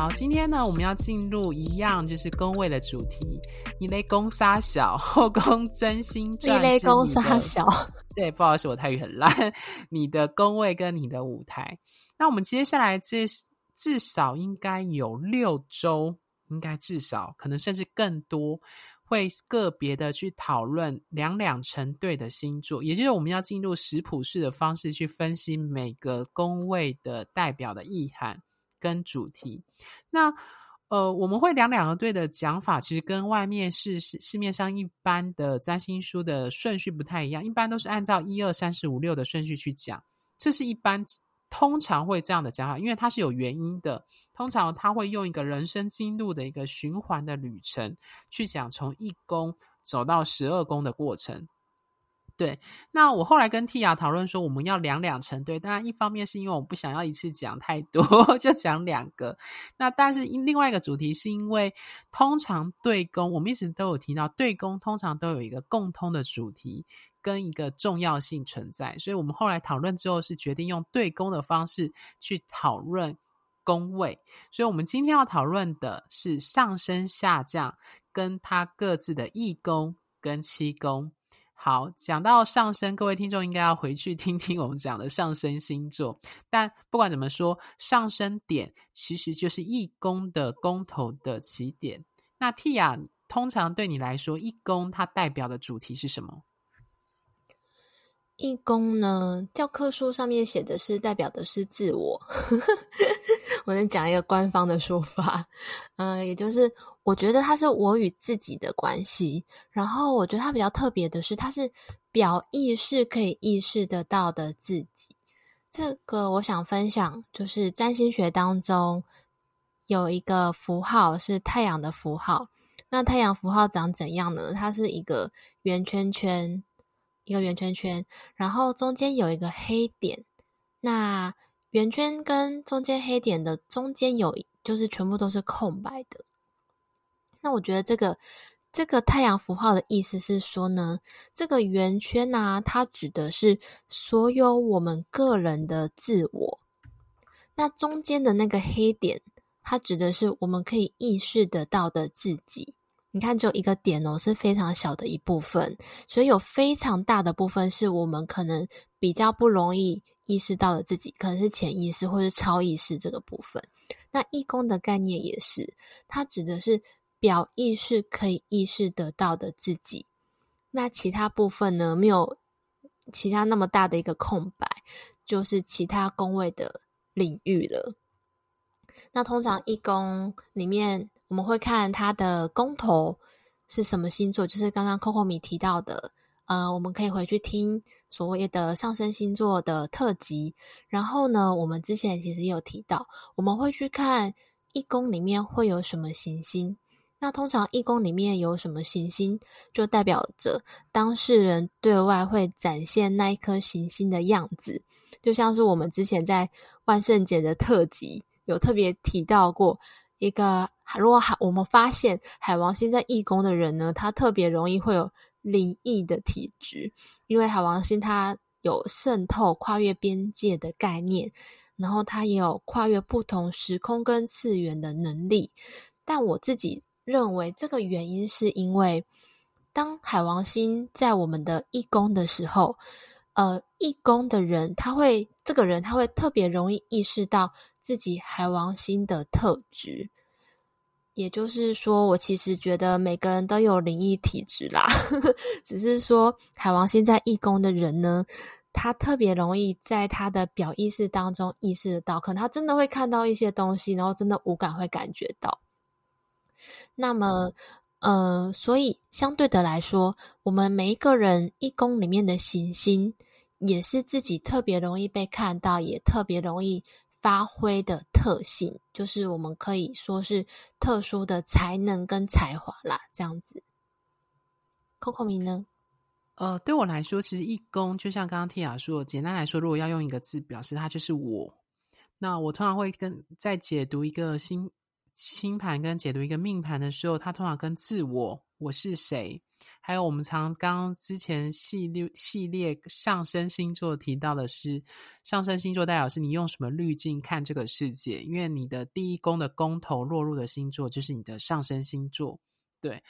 好，今天呢，我们要进入一样就是宫位的主题。你雷宫杀小，后宫真心传。你雷宫杀小，对，不好意思，我泰语很烂。你的宫位跟你的舞台，那我们接下来这至少应该有六周，应该至少可能甚至更多，会个别的去讨论两两成对的星座，也就是我们要进入食谱式的方式去分析每个宫位的代表的意涵。跟主题，那呃，我们会两两个队的讲法，其实跟外面是市市面上一般的占星书的顺序不太一样，一般都是按照一二三四五六的顺序去讲，这是一般通常会这样的讲法，因为它是有原因的，通常他会用一个人生经路的一个循环的旅程去讲从一宫走到十二宫的过程。对，那我后来跟 Tia 讨论说，我们要两两成对。当然，一方面是因为我不想要一次讲太多，就讲两个。那但是另外一个主题是因为，通常对宫，我们一直都有提到，对宫通常都有一个共通的主题跟一个重要性存在。所以我们后来讨论之后，是决定用对宫的方式去讨论宫位。所以我们今天要讨论的是上升下降跟它各自的一宫跟七宫。好，讲到上升，各位听众应该要回去听听我们讲的上升星座。但不管怎么说，上升点其实就是一宫的宫头的起点。那 Tia，通常对你来说，一宫它代表的主题是什么？一宫呢，教科书上面写的是代表的是自我。我能讲一个官方的说法，嗯、也就是。我觉得它是我与自己的关系，然后我觉得它比较特别的是，它是表意识可以意识得到的自己。这个我想分享，就是占星学当中有一个符号是太阳的符号。那太阳符号长怎样呢？它是一个圆圈圈，一个圆圈圈，然后中间有一个黑点。那圆圈跟中间黑点的中间有，就是全部都是空白的。那我觉得这个这个太阳符号的意思是说呢，这个圆圈啊，它指的是所有我们个人的自我。那中间的那个黑点，它指的是我们可以意识得到的自己。你看，只有一个点哦，是非常小的一部分，所以有非常大的部分是我们可能比较不容易意识到的自己，可能是潜意识或是超意识这个部分。那义工的概念也是，它指的是。表意识可以意识得到的自己，那其他部分呢？没有其他那么大的一个空白，就是其他宫位的领域了。那通常一宫里面，我们会看它的宫头是什么星座，就是刚刚 Coco 米提到的，呃，我们可以回去听所谓的上升星座的特辑。然后呢，我们之前其实也有提到，我们会去看一宫里面会有什么行星。那通常义宫里面有什么行星，就代表着当事人对外会展现那一颗行星的样子，就像是我们之前在万圣节的特辑有特别提到过一个，如果海我们发现海王星在义宫的人呢，他特别容易会有灵异的体质，因为海王星它有渗透、跨越边界的概念，然后它也有跨越不同时空跟次元的能力，但我自己。认为这个原因是因为，当海王星在我们的一宫的时候，呃，一宫的人他会，这个人他会特别容易意识到自己海王星的特质。也就是说，我其实觉得每个人都有灵异体质啦，只是说海王星在一宫的人呢，他特别容易在他的表意识当中意识得到，可能他真的会看到一些东西，然后真的五感会感觉到。那么，呃，所以相对的来说，我们每一个人一宫里面的行星，也是自己特别容易被看到，也特别容易发挥的特性，就是我们可以说是特殊的才能跟才华啦，这样子。Coco 米呢？呃，对我来说，其实一宫就像刚刚 Tia 说，简单来说，如果要用一个字表示，它就是我。那我通常会跟在解读一个星星盘跟解读一个命盘的时候，它通常跟自我、我是谁，还有我们常刚之前系列系列上升星座提到的是，上升星座代表是你用什么滤镜看这个世界，因为你的第一宫的宫头落入的星座就是你的上升星座，对，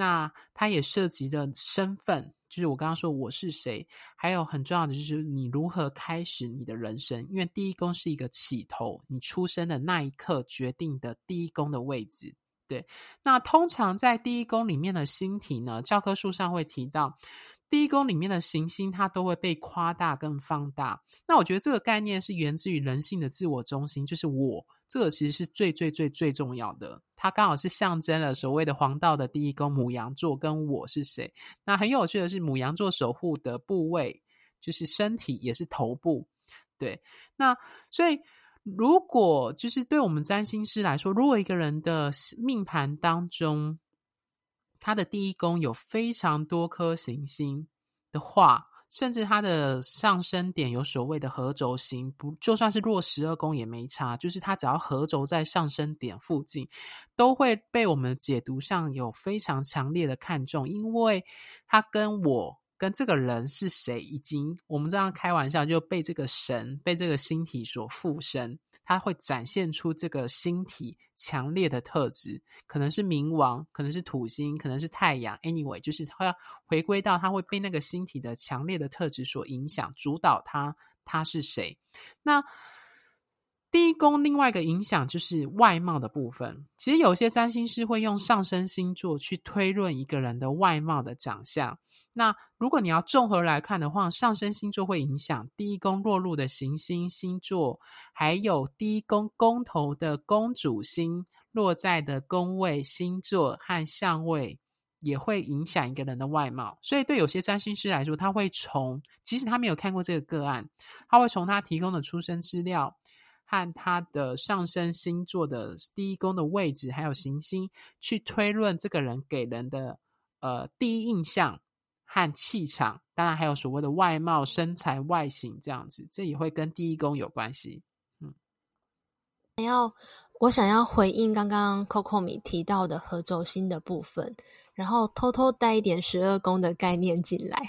那它也涉及的身份。就是我刚刚说我是谁，还有很重要的就是你如何开始你的人生，因为第一宫是一个起头，你出生的那一刻决定的第一宫的位置。对，那通常在第一宫里面的星体呢，教科书上会提到。第一宫里面的行星，它都会被夸大跟放大。那我觉得这个概念是源自于人性的自我中心，就是我这个其实是最最最最重要的。它刚好是象征了所谓的黄道的第一宫牡羊座跟我是谁。那很有趣的是，母羊座守护的部位就是身体，也是头部。对，那所以如果就是对我们占星师来说，如果一个人的命盘当中，他的第一宫有非常多颗行星的话，甚至他的上升点有所谓的合轴星，不就算是弱十二宫也没差，就是他只要合轴在上升点附近，都会被我们解读上有非常强烈的看重，因为他跟我跟这个人是谁，已经我们这样开玩笑就被这个神被这个星体所附身。它会展现出这个星体强烈的特质，可能是冥王，可能是土星，可能是太阳。Anyway，就是它要回归到它会被那个星体的强烈的特质所影响，主导它，它是谁？那第一宫另外一个影响就是外貌的部分。其实有些占星师会用上升星座去推论一个人的外貌的长相。那如果你要综合来看的话，上升星座会影响第一宫落入的行星星座，还有第一宫宫头的宫主星落在的宫位星座和相位，也会影响一个人的外貌。所以对有些占星师来说，他会从即使他没有看过这个个案，他会从他提供的出生资料和他的上升星座的第一宫的位置，还有行星，去推论这个人给人的呃第一印象。和气场，当然还有所谓的外貌、身材、外形这样子，这也会跟第一宫有关系。嗯，要我想要回应刚刚 Coco 米提到的合轴心的部分，然后偷偷带一点十二宫的概念进来。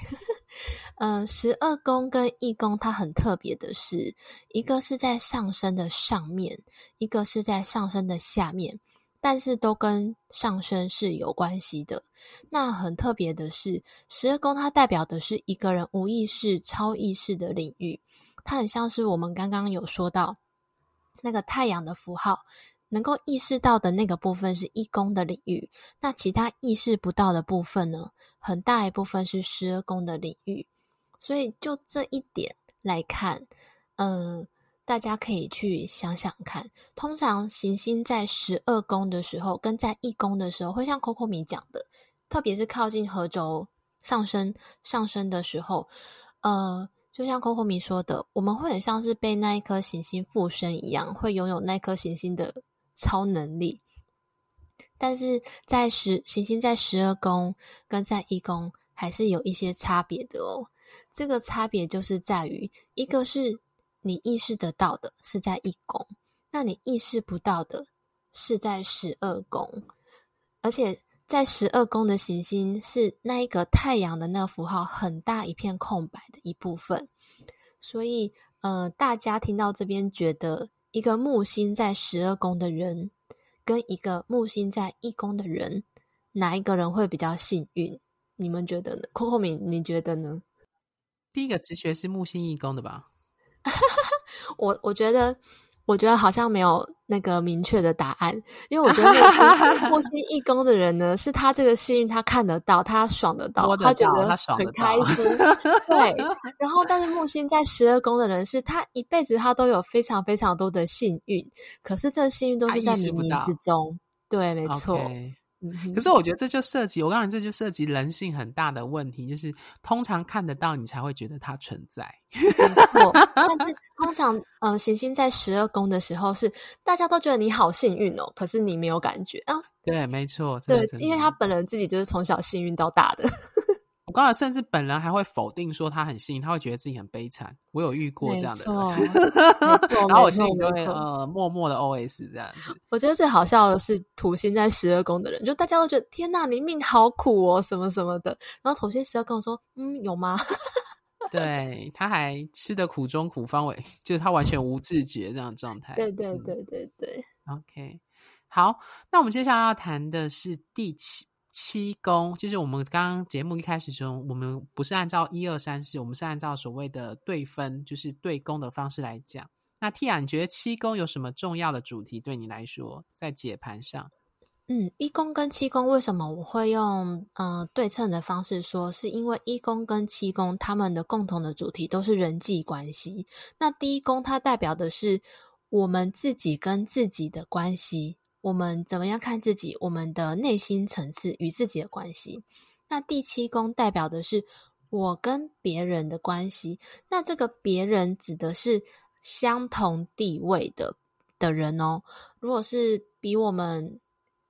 嗯、呃，十二宫跟一宫它很特别的是，一个是在上升的上面，一个是在上升的下面。但是都跟上升是有关系的。那很特别的是，十二宫它代表的是一个人无意识、超意识的领域。它很像是我们刚刚有说到那个太阳的符号，能够意识到的那个部分是一宫的领域。那其他意识不到的部分呢，很大一部分是十二宫的领域。所以就这一点来看，嗯、大家可以去想想看，通常行星在十二宫的时候，跟在一宫的时候，会像 Coco 米讲的，特别是靠近合轴上升上升的时候，呃，就像 Coco 米说的，我们会很像是被那一颗行星附身一样，会拥有那颗行星的超能力。但是在十行星在十二宫跟在一宫还是有一些差别的哦。这个差别就是在于一个是。你意识得到的是在一宫，那你意识不到的是在十二宫，而且在十二宫的行星是那一个太阳的那个符号很大一片空白的一部分，所以呃，大家听到这边觉得一个木星在十二宫的人跟一个木星在一宫的人，哪一个人会比较幸运？你们觉得呢空空明，你觉得呢？第一个直觉是木星一宫的吧？我我觉得，我觉得好像没有那个明确的答案，因为我觉得木星一宫的人呢，是他这个幸运，他看得到，他爽得到，他觉得很开心。对，然后但是木星在十二宫的人，是他一辈子他都有非常非常多的幸运，可是这幸运都是在冥冥之中。对，没错。Okay. 可是我觉得这就涉及，我告诉你，这就涉及人性很大的问题，就是通常看得到你才会觉得它存在。没错，但是通通常，嗯、呃，行星在十二宫的时候是大家都觉得你好幸运哦，可是你没有感觉啊。对，没错，对，因为他本人自己就是从小幸运到大的。我刚才甚至本人还会否定说他很幸运，他会觉得自己很悲惨。我有遇过这样的人，然后我心里就会呃默默的 OS 这样子。我觉得最好笑的是土星在十二宫的人，就大家都觉得天哪，你命好苦哦，什么什么的。然后土星十二宫说，嗯，有吗？对，他还吃得苦中苦，方为就是他完全无自觉这样的状态。对对对对对。OK，好，那我们接下来要谈的是第七。七宫就是我们刚刚节目一开始中，我们不是按照一二三四，我们是按照所谓的对分，就是对宫的方式来讲。那 Tia，你觉得七宫有什么重要的主题对你来说，在解盘上？嗯，一宫跟七宫为什么我会用嗯、对称的方式说？是因为一宫跟七宫他们的共同的主题都是人际关系。那第一宫它代表的是我们自己跟自己的关系。我们怎么样看自己？我们的内心层次与自己的关系。那第七宫代表的是我跟别人的关系。那这个别人指的是相同地位的的人哦。如果是比我们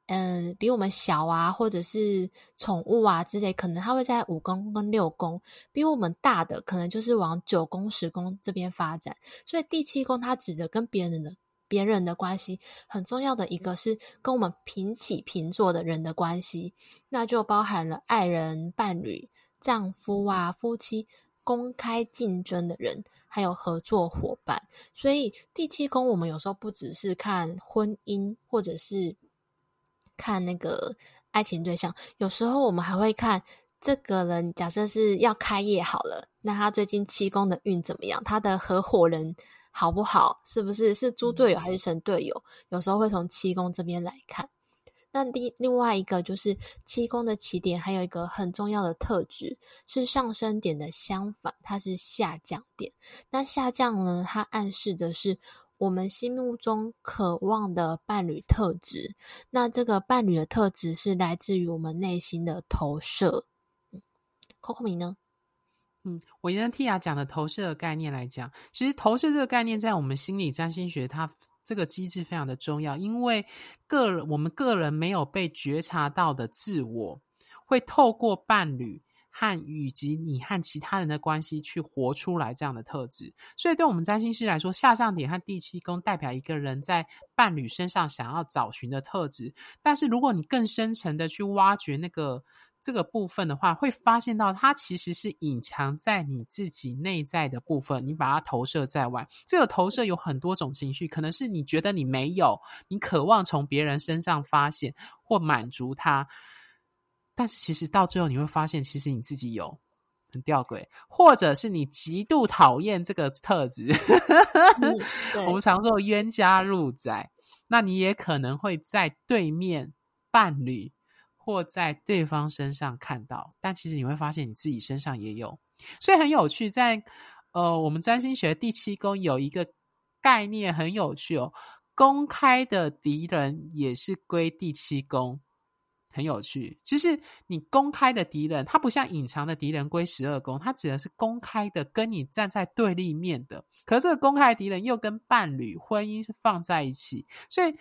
嗯比我们小啊，或者是宠物啊之类，可能他会在五宫跟六宫。比我们大的，可能就是往九宫、十宫这边发展。所以第七宫它指的跟别人的。别人的关系很重要的一个是跟我们平起平坐的人的关系，那就包含了爱人、伴侣、丈夫啊、夫妻、公开竞争的人，还有合作伙伴。所以第七宫我们有时候不只是看婚姻，或者是看那个爱情对象，有时候我们还会看这个人，假设是要开业好了，那他最近七宫的运怎么样？他的合伙人。好不好？是不是是猪队友还是神队友？有时候会从七宫这边来看。那另另外一个就是七宫的起点，还有一个很重要的特质是上升点的相反，它是下降点。那下降呢？它暗示的是我们心目中渴望的伴侣特质。那这个伴侣的特质是来自于我们内心的投射。Coco 米呢？嗯，我跟 Tia 讲的投射的概念来讲，其实投射这个概念在我们心理占星学，它这个机制非常的重要，因为个人我们个人没有被觉察到的自我，会透过伴侣和以及你和其他人的关系去活出来这样的特质。所以，对我们占星师来说，下降点和第七宫代表一个人在伴侣身上想要找寻的特质。但是，如果你更深层的去挖掘那个。这个部分的话，会发现到它其实是隐藏在你自己内在的部分，你把它投射在外。这个投射有很多种情绪，可能是你觉得你没有，你渴望从别人身上发现或满足他，但是其实到最后你会发现，其实你自己有，很吊诡，或者是你极度讨厌这个特质。嗯、我们常说冤家路窄，那你也可能会在对面伴侣。或在对方身上看到，但其实你会发现你自己身上也有，所以很有趣。在呃，我们占星学第七宫有一个概念很有趣哦，公开的敌人也是归第七宫，很有趣。就是你公开的敌人，他不像隐藏的敌人归十二宫，他指的是公开的，跟你站在对立面的。可是这个公开的敌人又跟伴侣、婚姻是放在一起，所以。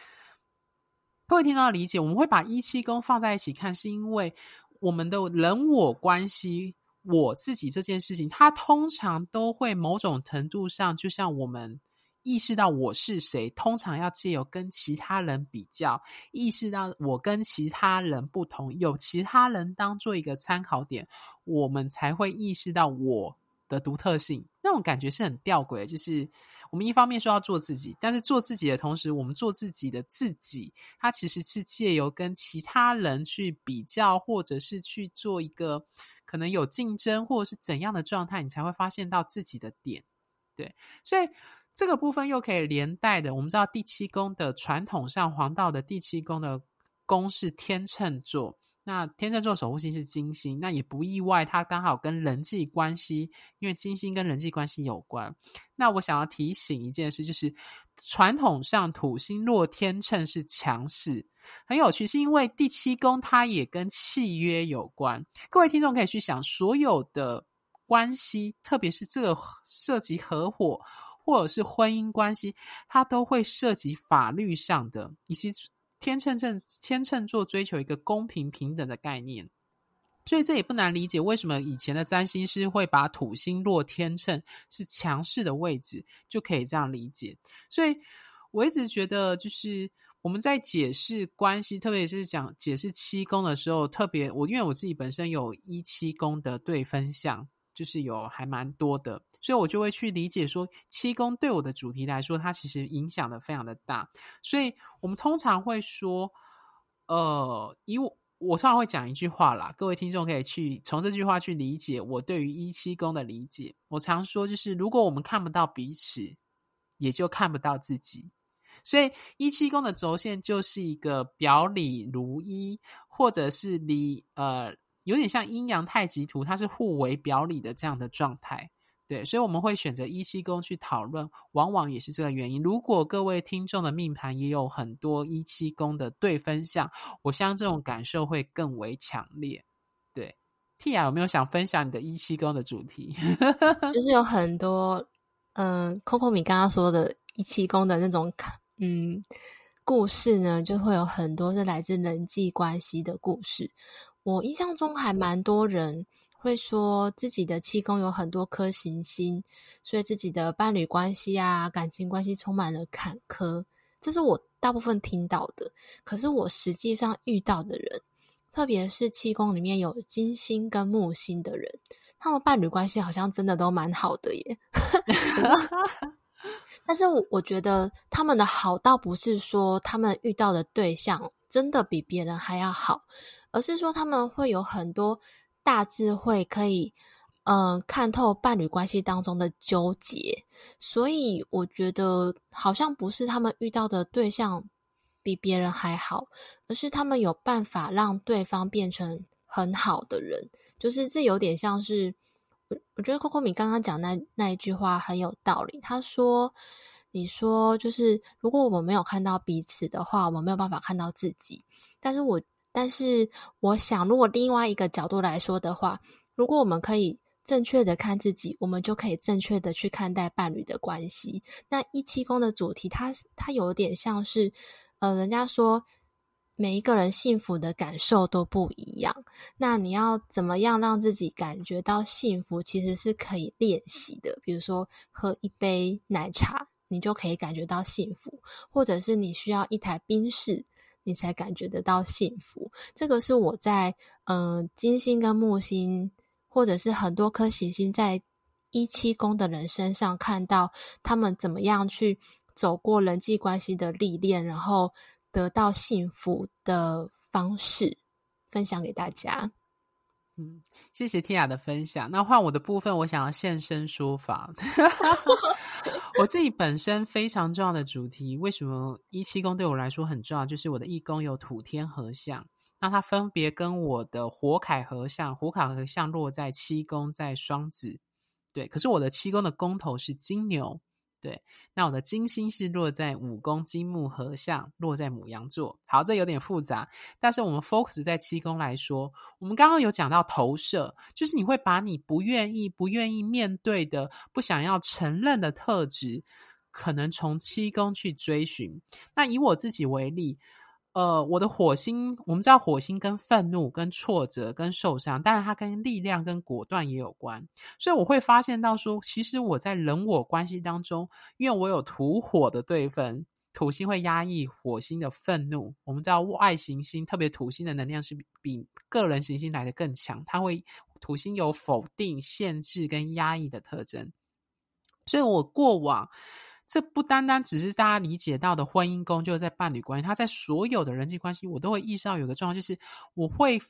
各位听众要理解，我们会把一七宫放在一起看，是因为我们的人我关系，我自己这件事情，它通常都会某种程度上，就像我们意识到我是谁，通常要借由跟其他人比较，意识到我跟其他人不同，有其他人当做一个参考点，我们才会意识到我的独特性。那种感觉是很吊诡，就是。我们一方面说要做自己，但是做自己的同时，我们做自己的自己，它其实是借由跟其他人去比较，或者是去做一个可能有竞争，或者是怎样的状态，你才会发现到自己的点。对，所以这个部分又可以连带的，我们知道第七宫的传统上，黄道的第七宫的宫是天秤座。那天秤座守护星是金星，那也不意外，它刚好跟人际关系，因为金星跟人际关系有关。那我想要提醒一件事，就是传统上土星落天秤是强势，很有趣，是因为第七宫它也跟契约有关。各位听众可以去想，所有的关系，特别是这个涉及合伙。或者是婚姻关系，它都会涉及法律上的，以及天秤正天秤座追求一个公平平等的概念。所以这也不难理解，为什么以前的占星师会把土星落天秤是强势的位置，就可以这样理解。所以我一直觉得，就是我们在解释关系，特别是讲解释七宫的时候，特别我因为我自己本身有一七宫的对分相，就是有还蛮多的，所以我就会去理解说，七宫对我的主题来说，它其实影响的非常的大。所以我们通常会说，呃，以我。我通常会讲一句话啦，各位听众可以去从这句话去理解我对于一七宫的理解。我常说，就是如果我们看不到彼此，也就看不到自己。所以一七宫的轴线就是一个表里如一，或者是离呃有点像阴阳太极图，它是互为表里的这样的状态。对，所以我们会选择一七宫去讨论，往往也是这个原因。如果各位听众的命盘也有很多一七宫的对分相，我相信这种感受会更为强烈。对，Tia 有没有想分享你的一七宫的主题？就是有很多，嗯，Coco 米刚刚说的一七宫的那种，嗯，故事呢，就会有很多是来自人际关系的故事。我印象中还蛮多人。会说自己的七宫有很多颗行星，所以自己的伴侣关系啊、感情关系充满了坎坷，这是我大部分听到的。可是我实际上遇到的人，特别是七宫里面有金星跟木星的人，他们伴侣关系好像真的都蛮好的耶。但是我我觉得他们的好倒不是说他们遇到的对象真的比别人还要好，而是说他们会有很多。大智慧可以，嗯、看透伴侣关系当中的纠结，所以我觉得好像不是他们遇到的对象比别人还好，而是他们有办法让对方变成很好的人。就是这有点像是，我我觉得 Coco 米刚刚讲那那一句话很有道理。他说：“你说就是如果我们没有看到彼此的话，我们没有办法看到自己。”但是我。但是，我想，如果另外一个角度来说的话，如果我们可以正确的看自己，我们就可以正确的去看待伴侣的关系。那一七宫的主题，它它有点像是，呃，人家说每一个人幸福的感受都不一样。那你要怎么样让自己感觉到幸福，其实是可以练习的。比如说，喝一杯奶茶，你就可以感觉到幸福；或者是你需要一台冰室。你才感觉得到幸福。这个是我在嗯、金星跟木星，或者是很多颗行星在一七宫的人身上看到他们怎么样去走过人际关系的历练，然后得到幸福的方式，分享给大家。嗯，谢谢 Tia 的分享。那换我的部分，我想要现身说法。我自己本身非常重要的主题，为什么一七宫对我来说很重要？就是我的一宫有土天合相，那它分别跟我的火凯合相，火凯合相落在七宫，在双子。对，可是我的七宫的宫头是金牛。对，那我的金星是落在五宫，金木合相，落在母羊座。好，这有点复杂，但是我们 focus 在七宫来说，我们刚刚有讲到投射，就是你会把你不愿意、不愿意面对的、不想要承认的特质，可能从七宫去追寻。那以我自己为例。呃，我的火星，我们知道火星跟愤怒、跟挫折、跟受伤，当然它跟力量、跟果断也有关。所以我会发现到说，其实我在人我关系当中，因为我有土火的对分，土星会压抑火星的愤怒。我们知道外行星，特别土星的能量是比，个人行星来得更强，它会土星有否定、限制跟压抑的特征。所以我过往。这不单单只是大家理解到的婚姻宫，就是在伴侣关系，他在所有的人际关系，我都会意识到有个状况，就是我会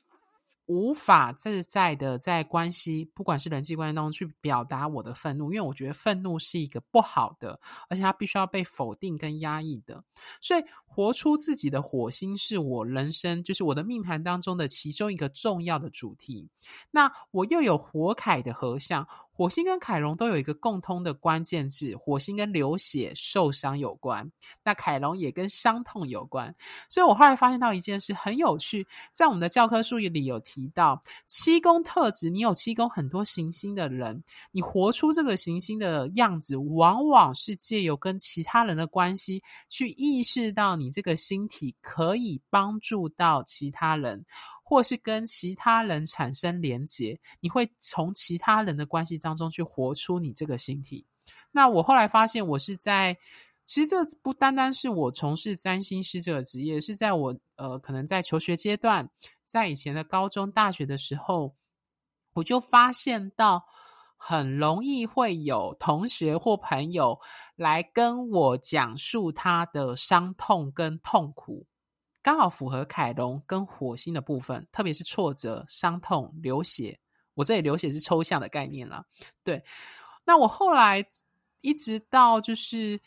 无法自在的在关系，不管是人际关系当中去表达我的愤怒，因为我觉得愤怒是一个不好的，而且它必须要被否定跟压抑的。所以，活出自己的火星是我人生，就是我的命盘当中的其中一个重要的主题。那我又有火凯的合相。火星跟凯龙都有一个共通的关键字，火星跟流血受伤有关，那凯龙也跟伤痛有关。所以我后来发现到一件事很有趣，在我们的教科书里有提到七宫特质，你有七宫很多行星的人，你活出这个行星的样子，往往是借由跟其他人的关系去意识到你这个星体可以帮助到其他人。或是跟其他人产生连结，你会从其他人的关系当中去活出你这个星体。那我后来发现，我是在其实这不单单是我从事占星师这个职业，是在我呃可能在求学阶段，在以前的高中、大学的时候，我就发现到很容易会有同学或朋友来跟我讲述他的伤痛跟痛苦。刚好符合凯龙跟火星的部分，特别是挫折、伤痛、流血。我这里流血是抽象的概念了。对，那我后来一直到就是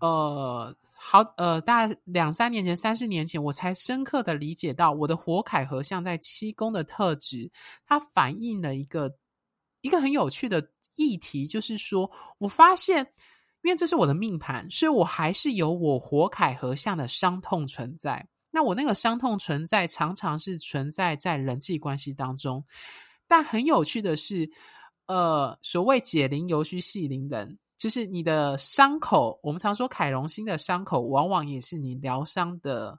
呃，好呃，大概两三年前、三四年前，我才深刻的理解到我的火凯合相在七宫的特质，它反映了一个一个很有趣的议题，就是说我发现，因为这是我的命盘，所以我还是有我火凯合相的伤痛存在。那我那个伤痛存在，常常是存在在人际关系当中。但很有趣的是，呃，所谓解铃犹须系铃人，就是你的伤口。我们常说凯龙星的伤口，往往也是你疗伤的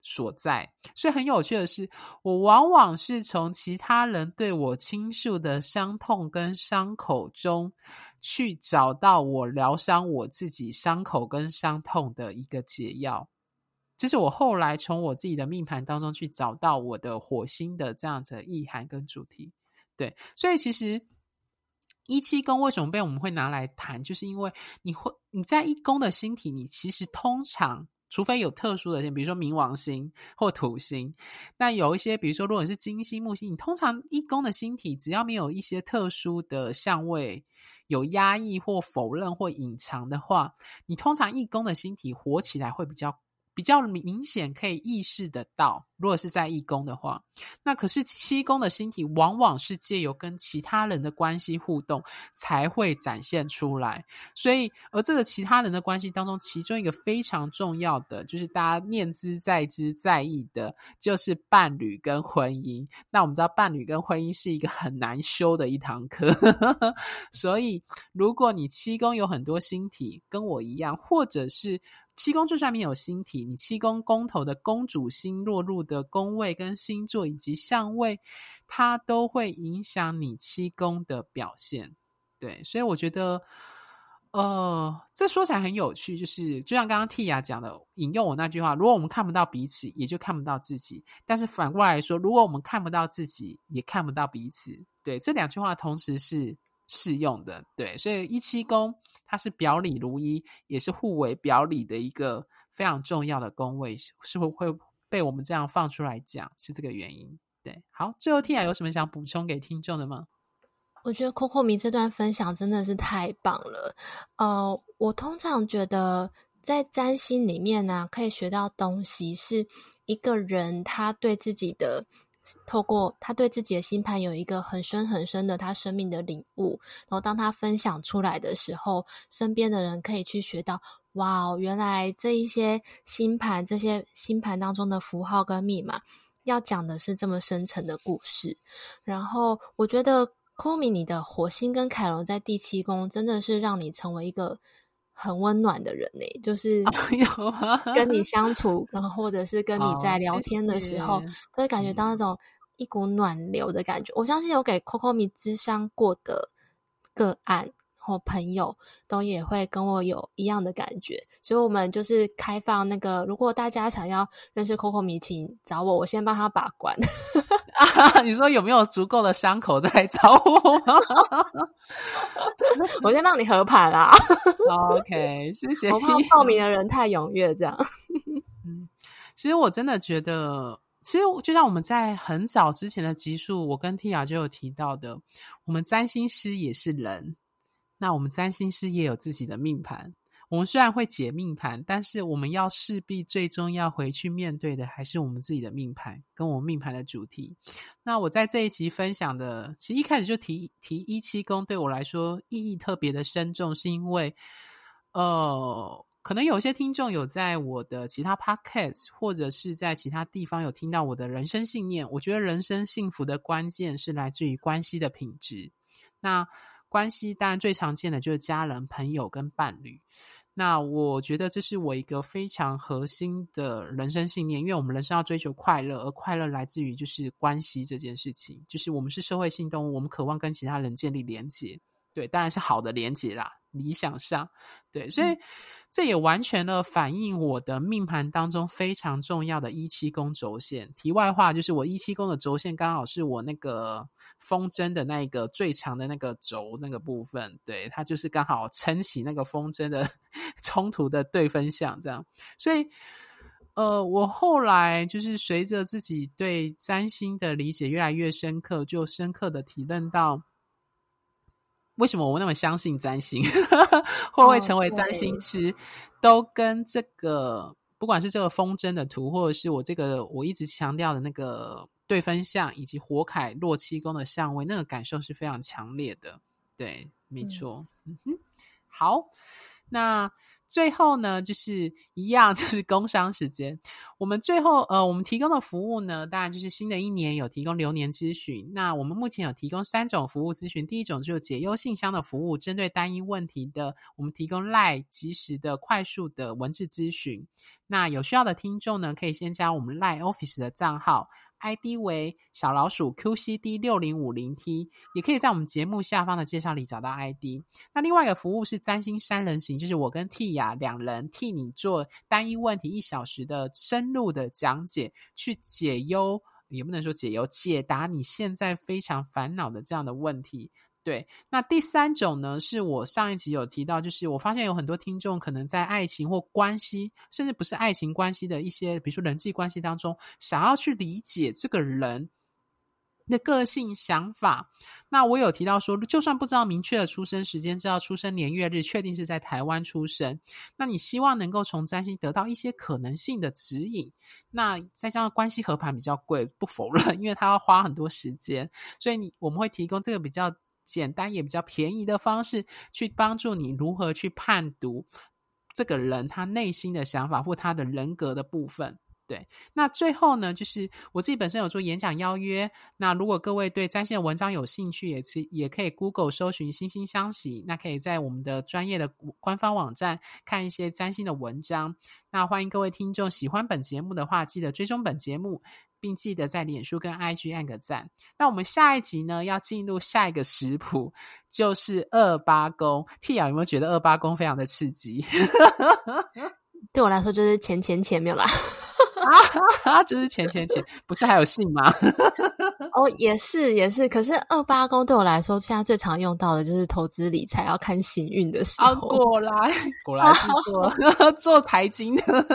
所在。所以很有趣的是，我往往是从其他人对我倾诉的伤痛跟伤口中，去找到我疗伤我自己伤口跟伤痛的一个解药。这是我后来从我自己的命盘当中去找到我的火星的这样子的意涵跟主题，对，所以其实一七宫为什么被我们会拿来谈，就是因为你会你在一宫的星体，你其实通常除非有特殊的星，比如说冥王星或土星，那有一些比如说如果是金星、木星，你通常一宫的星体只要没有一些特殊的相位，有压抑或否认或隐藏的话，你通常一宫的星体活起来会比较。比较明显可以意识得到，如果是在义宫的话，那可是七宫的星体往往是借由跟其他人的关系互动才会展现出来。所以，而这个其他人的关系当中，其中一个非常重要的，就是大家念兹在兹在意的，就是伴侣跟婚姻。那我们知道，伴侣跟婚姻是一个很难修的一堂课。所以，如果你七宫有很多星体，跟我一样，或者是。七宫就算没有星体，你七宫宫头的宫主星落入的宫位跟星座以及相位，它都会影响你七宫的表现。对，所以我觉得，呃，这说起来很有趣，就是就像刚刚 Tia 讲的，引用我那句话：如果我们看不到彼此，也就看不到自己。但是反过来说，如果我们看不到自己，也看不到彼此。对，这两句话同时是适用的。对，所以一七宫。它是表里如一，也是互为表里的一个非常重要的宫位，是不是会被我们这样放出来讲？是这个原因。对，好，最后 Tia 有什么想补充给听众的吗？我觉得 Coco 米这段分享真的是太棒了。呃，我通常觉得在占星里面呢、可以学到东西，是一个人他对自己的。透过他对自己的星盘有一个很深很深的他生命的领悟，然后当他分享出来的时候，身边的人可以去学到，哇，原来这一些星盘，这些星盘当中的符号跟密码，要讲的是这么深层的故事。然后我觉得 Komi 你的火星跟凯龙在第七宫，真的是让你成为一个。很温暖的人呢，就是跟你相处，然后或者是跟你在聊天的时候，都会感觉到那种一股暖流的感觉。我相信有给 Coco 米咨商过的个案或朋友，都也会跟我有一样的感觉。所以，我们就是开放那个，如果大家想要认识 Coco 米，请找我，我先帮他把关。啊，你说有没有足够的伤口再来找我吗？我先帮你合盘啦。OK，谢谢。我怕报名的人太踊跃，这样。嗯，其实我真的觉得，其实就像我们在很早之前的集数，我跟 Tia 就有提到的，我们占星师也是人，那我们占星师也有自己的命盘。我们虽然会解命盘，但是我们要势必最终要回去面对的，还是我们自己的命盘，跟我们命盘的主题。那我在这一集分享的，其实一开始就提提一七宫，对我来说意义特别的深重，是因为，呃，可能有些听众有在我的其他 podcast 或者是在其他地方有听到我的人生信念。我觉得人生幸福的关键是来自于关系的品质。那关系当然最常见的就是家人、朋友跟伴侣。那我觉得这是我一个非常核心的人生信念，因为我们人生要追求快乐，而快乐来自于就是关系这件事情，就是我们是社会性动物，我们渴望跟其他人建立连结，对，当然是好的连接啦。理想上，对，所以这也完全的反映我的命盘当中非常重要的一七宫轴线。题外话就是，我一七宫的轴线刚好是我那个风筝的那个最长的那个轴那个部分，对，它就是刚好撑起那个风筝的 冲突的对分项，这样。所以，呃，我后来就是随着自己对占星的理解越来越深刻，就深刻的体认到。为什么我那么相信占星？会不会成为占星师？哦、都跟这个，不管是这个风筝的图，或者是我这个我一直强调的那个对分相，以及火凯落七宫的相位，那个感受是非常强烈的。对，没错。嗯哼，好，那。最后呢，就是一样，就是工商时间。我们最后呃，我们提供的服务呢，当然就是新的一年有提供流年咨询。那我们目前有提供三种服务咨询，第一种就是解忧信箱的服务，针对单一问题的，我们提供 LINE 即时的快速的文字咨询。那有需要的听众呢，可以先加我们 LINE Office 的账号。ID 为小老鼠 QCD 六零五零 T，也可以在我们节目下方的介绍里找到 ID。那另外一个服务是占星三人行，就是我跟 T 雅两人替你做单一问题一小时的深入的讲解，去解忧，也不能说解忧，解答你现在非常烦恼的这样的问题。对，那第三种呢，是我上一集有提到，就是我发现有很多听众可能在爱情或关系，甚至不是爱情关系的一些，比如说人际关系当中，想要去理解这个人的个性、想法。那我有提到说，就算不知道明确的出生时间，知道出生年月日，确定是在台湾出生，那你希望能够从占星得到一些可能性的指引。那再加上关系合盘比较贵，不否认，因为它要花很多时间，所以你我们会提供这个比较。简单也比较便宜的方式，去帮助你如何去判读这个人他内心的想法或他的人格的部分。对，那最后呢，就是我自己本身有做演讲邀约。那如果各位对占星文章有兴趣，也是也可以 Google 搜寻“星星相惜”，那可以在我们的专业的官方网站看一些占星的文章。那欢迎各位听众喜欢本节目的话，记得追踪本节目。并记得在脸书跟 IG 按个赞。那我们下一集呢，要进入下一个食谱，就是二八宫。Tia 有没有觉得二八宫非常的刺激？对我来说，就是钱钱钱没有啦。啊，就是钱钱钱，不是还有信吗？哦，也是也是，可是二八宫对我来说，现在最常用到的就是投资理财要看行运的时候。啊，果然果然是做 做财经的，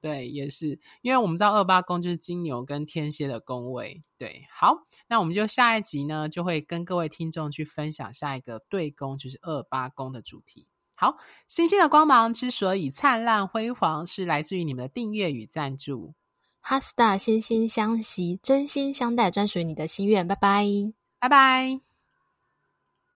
对，也是，因为我们知道二八宫就是金牛跟天蝎的宫位。对，好，那我们就下一集呢，就会跟各位听众去分享下一个对宫，就是二八宫的主题。好，星星的光芒之所以灿烂辉煌，是来自于你们的订阅与赞助。哈斯塔心心相惜，真心相待，专属于你的心愿。拜拜，拜拜。